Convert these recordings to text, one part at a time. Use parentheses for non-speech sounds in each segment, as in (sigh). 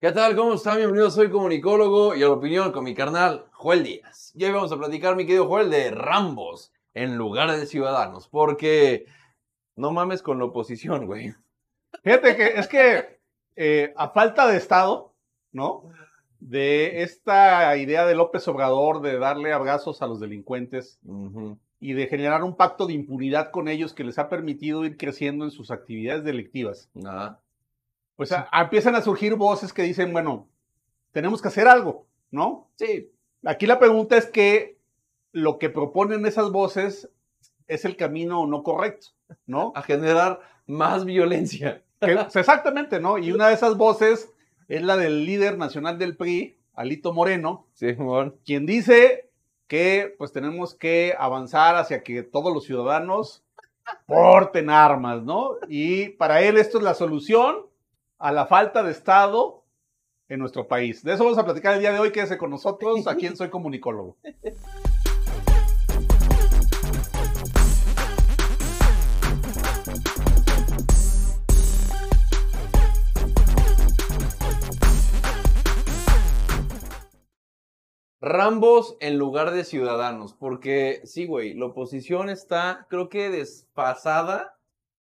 ¿Qué tal? ¿Cómo están? Bienvenidos, soy comunicólogo y a la opinión con mi carnal Joel Díaz. Y hoy vamos a platicar, mi querido Joel, de Rambos en lugar de Ciudadanos, porque no mames con la oposición, güey. Fíjate que es que eh, a falta de Estado, ¿no? De esta idea de López Obrador de darle abrazos a los delincuentes Ujú. y de generar un pacto de impunidad con ellos que les ha permitido ir creciendo en sus actividades delictivas. Ajá. Pues a- a- empiezan a surgir voces que dicen, bueno, tenemos que hacer algo, ¿no? Sí, Aquí la pregunta es que lo que proponen esas voces es el camino no correcto, ¿no? a generar más violencia. Que- o sea, exactamente, ¿no? Y una de esas voces es la del líder nacional del PRI, Alito Moreno, Sí, quien dice que pues tenemos que avanzar hacia que todos los ciudadanos porten armas, ¿no? Y para él esto es la solución a la falta de Estado en nuestro país. De eso vamos a platicar el día de hoy. Quédese con nosotros. Aquí en Soy Comunicólogo. Rambos en lugar de Ciudadanos, porque sí, güey, la oposición está, creo que desfasada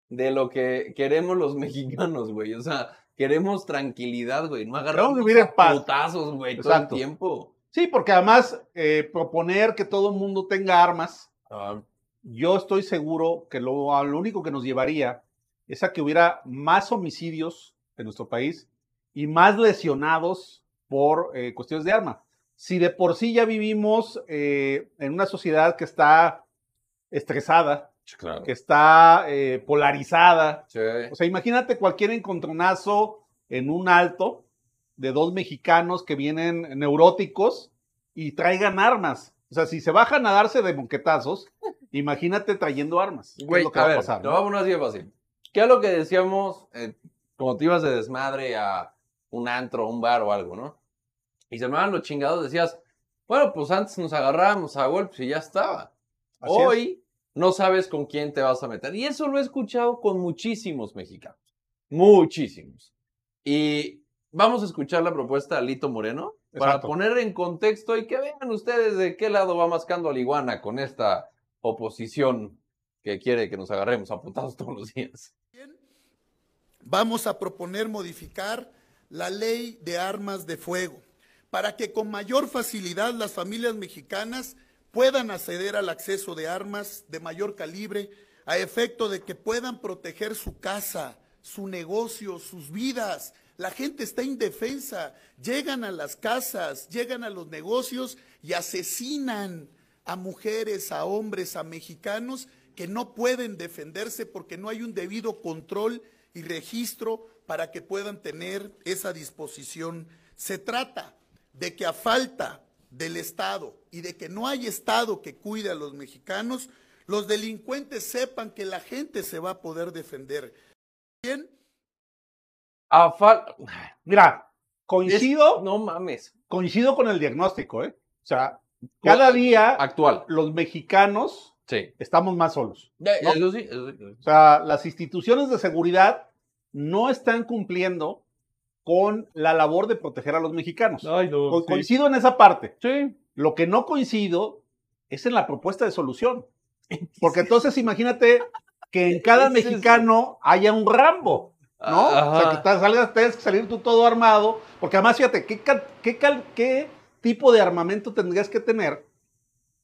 de lo que queremos los (laughs) mexicanos, güey. O sea, queremos tranquilidad, güey. No agarramos putazos, güey, todo el tiempo. Sí, porque además eh, proponer que todo el mundo tenga armas, Ah, yo estoy seguro que lo, lo único que nos llevaría es a que hubiera más homicidios en nuestro país y más lesionados por eh, cuestiones de arma. Si de por sí ya vivimos eh, en una sociedad que está estresada, claro. que está eh, polarizada, Sí. o sea, imagínate cualquier encontronazo en un alto de dos mexicanos que vienen neuróticos y traigan armas. O sea, si se bajan a darse de moquetazos, (laughs) imagínate trayendo armas. ¿Qué es Güey, lo que a va ver, a pasar? no? así de fácil. ¿Qué es lo que decíamos eh, cuando te ibas de desmadre a un antro, un bar o algo, no? Y se me van los chingados, decías, bueno, pues antes nos agarrábamos a golpes y ya estaba. Así es. No sabes con quién te vas a meter. Y eso lo he escuchado con muchísimos mexicanos. Muchísimos. Y vamos a escuchar la propuesta de Alito Moreno para Exacto. poner en contexto y que vean ustedes de qué lado va mascando a la iguana con esta oposición que quiere que nos agarremos a putazos todos los días. vamos a proponer modificar la ley de armas de fuego para que con mayor facilidad las familias mexicanas puedan acceder al acceso de armas de mayor calibre a efecto de que puedan proteger su casa, su negocio, sus vidas. La gente está indefensa, llegan a las casas, llegan a los negocios y asesinan a mujeres, a hombres, a mexicanos que no pueden defenderse porque no hay un debido control y registro para que puedan tener esa disposición. Se trata de que a falta del Estado y de que no hay Estado que cuide a los mexicanos, los delincuentes sepan que la gente se va a poder defender. Bien, A fal- Mira, coincido, No mames. coincido con el diagnóstico, ¿eh? O sea, cada día Actual. los mexicanos Sí. estamos más solos. No. Eso sí. eso sí. O sea, las instituciones de seguridad no están cumpliendo con la labor de proteger a los mexicanos. Ay, no. Co- sí. Coincido en esa parte. Sí. Lo que no coincido es en la propuesta de solución. (laughs) Porque entonces imagínate que en cada mexicano haya un Rambo, ¿no? O sea, Ajá. que ta- salgas, tengas que salir tú todo armado. Porque además, fíjate, ¿qué, qué, qué tipo de armamento tendrías que tener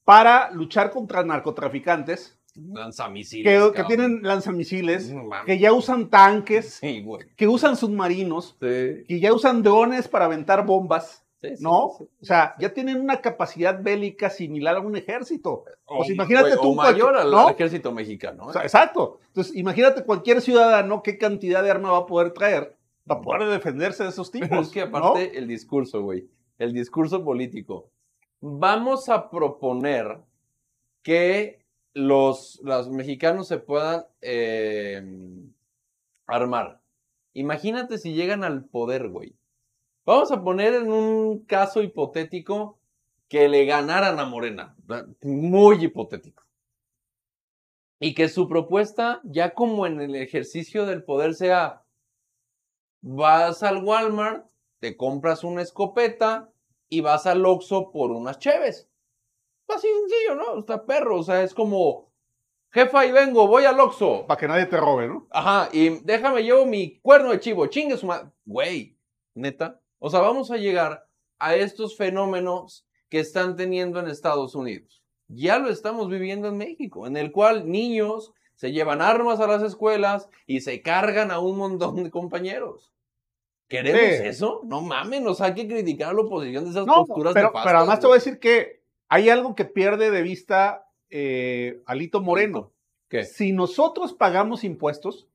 para luchar contra narcotraficantes Lanzamisiles. que, tienen lanzamisiles, No que ya usan tanques, Sí, güey. que usan submarinos, Sí. que ya usan drones para aventar bombas, Sí, ¿no? O sea, ya tienen una capacidad bélica similar a un ejército. Pues O- imagínate güey, tú O mayor al, ejército mexicano. ¿eh? O sea, exacto. Entonces, imagínate cualquier ciudadano qué cantidad de arma va a poder traer para poder defenderse de esos tipos. Pero es que ¿no? aparte el discurso, güey, el discurso político. Vamos a proponer que los, los mexicanos se puedan eh, armar. Imagínate si llegan al poder, güey. Vamos a poner en un caso hipotético que le ganaran a Morena. Muy hipotético. Y que su propuesta, ya como en el ejercicio del poder, sea, vas al Walmart, te compras una escopeta y vas al Oxxo por unas cheves. Así sencillo, ¿no? Está perro, o sea, es como, jefa, ahí vengo, voy al Oxxo. Para que nadie te robe, ¿no? Ajá, y déjame, llevo mi cuerno de chivo, chingue su madre. Güey, neta. O sea, vamos a llegar a estos fenómenos que están teniendo en Estados Unidos. Ya lo estamos viviendo en México, en el cual niños se llevan armas a las escuelas y se cargan a un montón de compañeros. ¿Queremos Sí. eso? No mames, nos hay que criticar a la oposición de esas No, posturas pero, nefastas, pero además te voy a decir que hay algo que pierde de vista eh, Alito Moreno. ¿Qué? Si nosotros pagamos impuestos,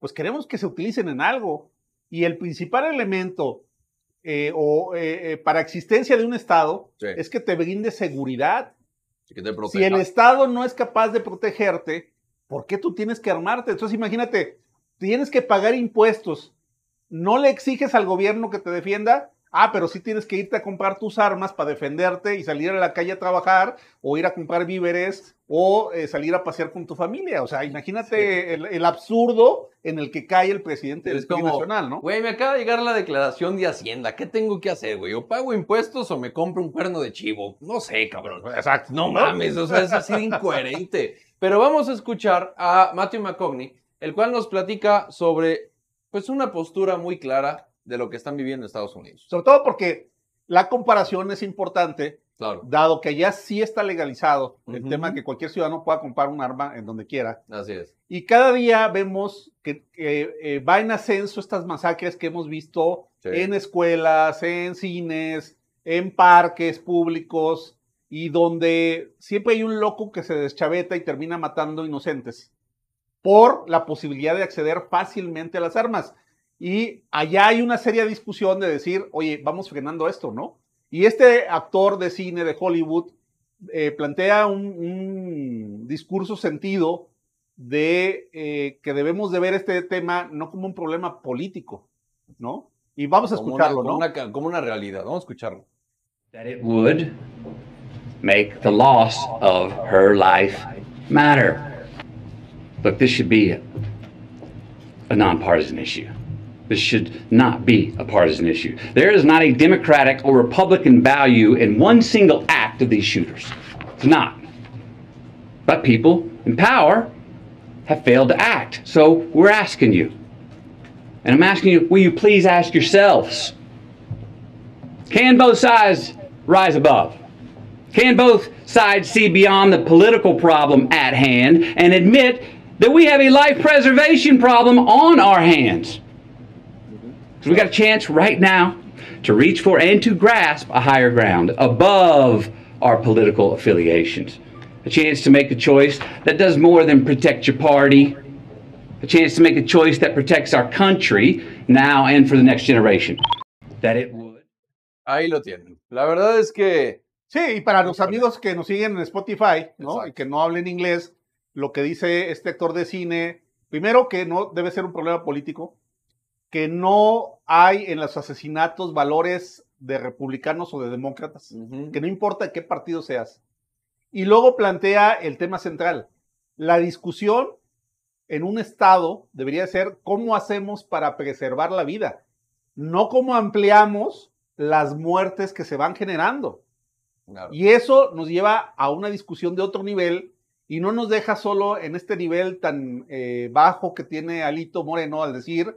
pues queremos que se utilicen en algo. Y el principal elemento eh, o, eh, eh, para existencia de un Estado Sí, es que te brinde seguridad. que te Si el Estado no es capaz de protegerte, ¿por qué tú tienes que armarte? Entonces imagínate, tienes que pagar impuestos, no le exiges al gobierno que te defienda, ah, pero sí tienes que irte a comprar tus armas para defenderte y salir a la calle a trabajar o ir a comprar víveres o eh, salir a pasear con tu familia. O sea, imagínate el, el absurdo en el que cae el presidente del Es como, nacional, ¿no? Güey, me acaba de llegar la declaración de Hacienda. ¿Qué tengo que hacer, güey? ¿O pago impuestos o me compro un cuerno de chivo? No sé, cabrón. Exacto. No mames, o sea, es así de incoherente. Pero vamos a escuchar a Matthew McCogney, el cual nos platica sobre, pues, una postura muy clara de lo que están viviendo en Estados Unidos. Sobre todo porque la comparación es importante Claro, dado que ya sí está legalizado el tema de que cualquier ciudadano pueda comprar un arma en donde quiera. así es. Y cada día vemos que, eh, va en ascenso estas masacres que hemos visto Sí. en escuelas, en cines, en parques públicos, y donde siempre hay un loco que se deschaveta y termina matando inocentes por la posibilidad de acceder fácilmente a las armas. Y allá hay una seria discusión de decir, oye, vamos frenando esto, ¿no? Y este actor de cine de Hollywood eh, plantea un, un discurso sentido de eh, que debemos de ver este tema no como un problema político, ¿no? Y vamos a Como escucharlo, una, ¿no? como una ca- como una realidad. Vamos a escucharlo. that it would make the loss of her life matter. Look, this should be a, a nonpartisan issue. This should not be a partisan issue. There is not a Democratic or Republican value in one single act of these shooters. It's not. But people in power have failed to act. So we're asking you. And I'm asking you, will you please ask yourselves? Can both sides rise above? Can both sides see beyond the political problem at hand and admit that we have a life preservation problem on our hands? So we got a chance right now to reach for and to grasp a higher ground above our political affiliations. A chance to make a choice that does more than protect your party. A chance to make a choice that protects our country now and for the next generation. That it would. Ahí lo tienen. La verdad es que Sí, y para los amigos que nos siguen en Spotify, ¿no? Exacto. Y que no hablen inglés, lo que dice este actor de cine, primero que no debe ser un problema político, que no hay en los asesinatos valores de republicanos o de demócratas, que no importa qué partido seas. Y luego plantea el tema central. La discusión en un estado debería ser cómo hacemos para preservar la vida, no cómo ampliamos las muertes que se van generando. claro. Y eso nos lleva a una discusión de otro nivel y no nos deja solo en este nivel tan eh, bajo que tiene Alito Moreno al decir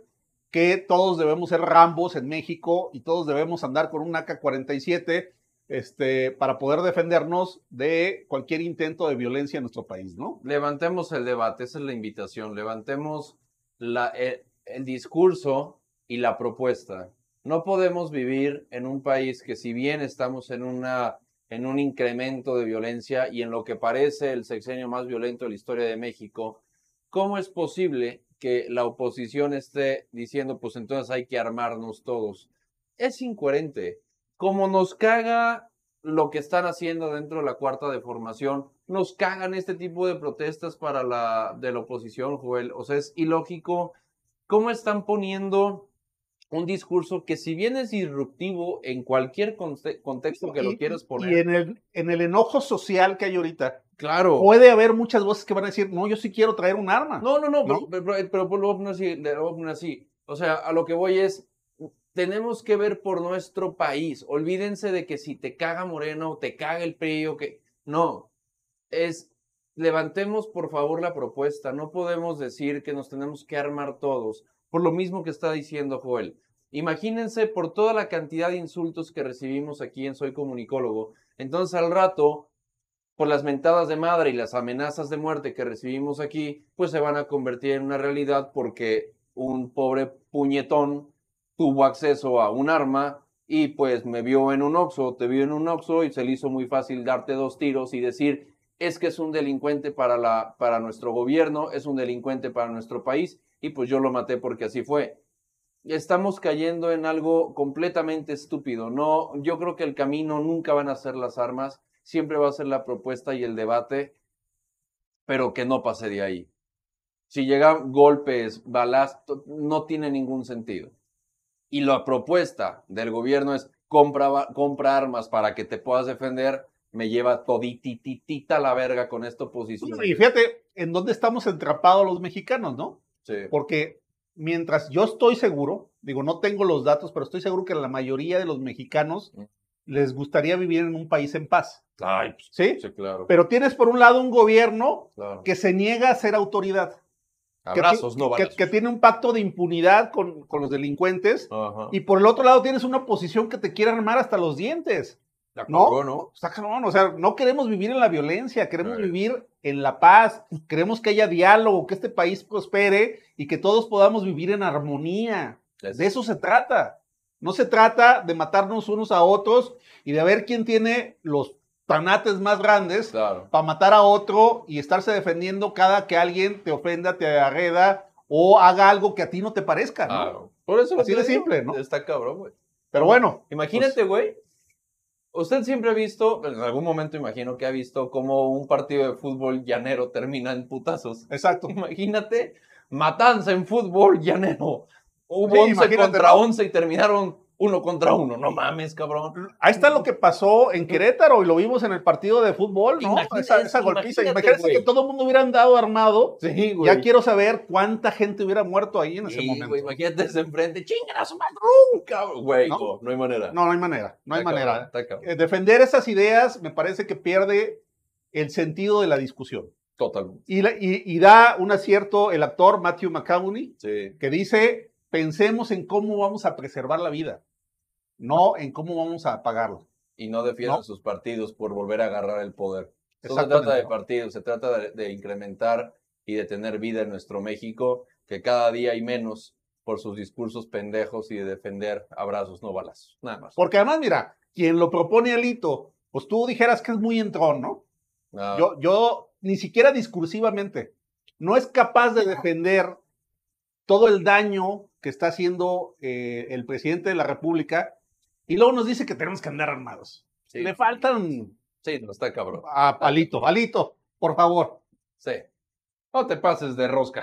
que todos debemos ser rambos en México y todos debemos andar con un AK-47 este, para poder defendernos de cualquier intento de violencia en nuestro país, ¿no? levantemos el debate, esa es la invitación, levantemos la- el, el discurso y la propuesta. No podemos vivir en un país que si bien estamos en, una, en un incremento de violencia y en lo que parece el sexenio más violento de la historia de México, ¿cómo es posible que la oposición esté diciendo, pues entonces hay que armarnos todos? Es incoherente. Como nos caga lo que están haciendo dentro de la cuarta de formación, nos cagan este tipo de protestas para la de la oposición, Joel. O sea, es ilógico cómo están poniendo un discurso que si bien es disruptivo en cualquier conte- contexto que lo Y- quieras Y poner, en el, en el enojo social que hay ahorita, claro. puede haber muchas voces que van a decir, no, yo sí quiero traer un arma. No, no, no, ¿No? pero, pero, pero lo voy a poner así, lo voy a poner así. O sea, a lo que voy es, tenemos que ver por nuestro país. Olvídense de que si te caga Moreno o te caga el PRI o que... No, es levantemos por favor la propuesta. No podemos decir que nos tenemos que armar todos. Por lo mismo que está diciendo Joel. Imagínense por toda la cantidad de insultos que recibimos aquí en Soy Comunicólogo. Entonces al rato, por las mentadas de madre y las amenazas de muerte que recibimos aquí, pues se van a convertir en una realidad porque un pobre puñetón tuvo acceso a un arma y pues me vio en un oxo, te vio en un oxo y se le hizo muy fácil darte dos tiros y decir, es que es un delincuente para, la, para nuestro gobierno, es un delincuente para nuestro país y pues yo lo maté porque así fue. Estamos cayendo en algo completamente estúpido. No, yo creo que el camino nunca van a ser las armas, siempre va a ser la propuesta y el debate, pero que no pase de ahí. Si llegan golpes, balazos, no tiene ningún sentido. Y la propuesta del gobierno es compra, compra armas para que te puedas defender, me lleva todititita la verga con esta oposición. Y fíjate en dónde estamos entrapados los mexicanos, ¿no? Sí. Porque mientras yo estoy seguro, digo, no tengo los datos, pero estoy seguro que la mayoría de los mexicanos Mm. Les gustaría vivir en un país en paz. Ay, pues, ¿Sí? sí, claro. Pero tienes por un lado un gobierno claro. que se niega a ser autoridad. que Abrazos, no que, balazos. que tiene un pacto de impunidad con, con los delincuentes. Ajá. Y por el otro lado tienes una oposición que te quiere armar hasta los dientes. ¿no? ¿no? Está cabrón, o sea, no queremos vivir en la violencia, queremos vivir en la paz, queremos que haya diálogo, que este país prospere y que todos podamos vivir en armonía. De eso se trata. No se trata de matarnos unos a otros y de ver quién tiene los tanates más grandes Claro. para matar a otro y estarse defendiendo cada que alguien te ofenda, te agreda o haga algo que a ti no te parezca, ¿no? Claro. Por eso Así de simple, ¿no? Está cabrón, güey. Pero bueno, Imagínate, güey. Usted siempre ha visto, en algún momento imagino que ha visto cómo un partido de fútbol llanero termina en putazos. exacto. Imagínate, matanza en fútbol llanero. Hubo Sí, 11 imagínate, contra ¿no? 11 y terminaron uno contra uno. No mames, cabrón. Ahí está lo que pasó en Querétaro y lo vimos en el partido de fútbol, ¿no? Imagínate, esa, esa golpiza. imagínate, Imagínate güey. que todo el mundo hubiera andado armado. Sí, Ya quiero saber cuánta gente hubiera muerto ahí en ese Sí, momento. güey, imagínate desde enfrente. Chingan a su cabrón. Güey, ¿No? no, no hay manera. No, no hay manera, no hay Está manera. está cabrón. Eh, defender esas ideas me parece que pierde el sentido de la discusión. Totalmente. Y, la- y- y da un acierto el actor Matthew McConaughey, Sí. que dice, pensemos en cómo vamos a preservar la vida, no en cómo vamos a apagarla. y no defiendan No. sus partidos por volver a agarrar el poder. No se trata de partidos, se trata de, de incrementar y de tener vida en nuestro México, que cada día hay menos por sus discursos pendejos y de defender abrazos, no balazos. Nada más. Porque además, mira, quien lo propone Alito, pues tú dijeras que es muy entrón, ¿no? Ah, Yo, yo ni siquiera discursivamente, no es capaz de defender todo el daño que está haciendo eh, el presidente de la República y luego nos dice que tenemos que andar armados. sí, Le faltan sí, no está cabrón. a Alito, Alito, por favor. Sí. No te pases de rosca.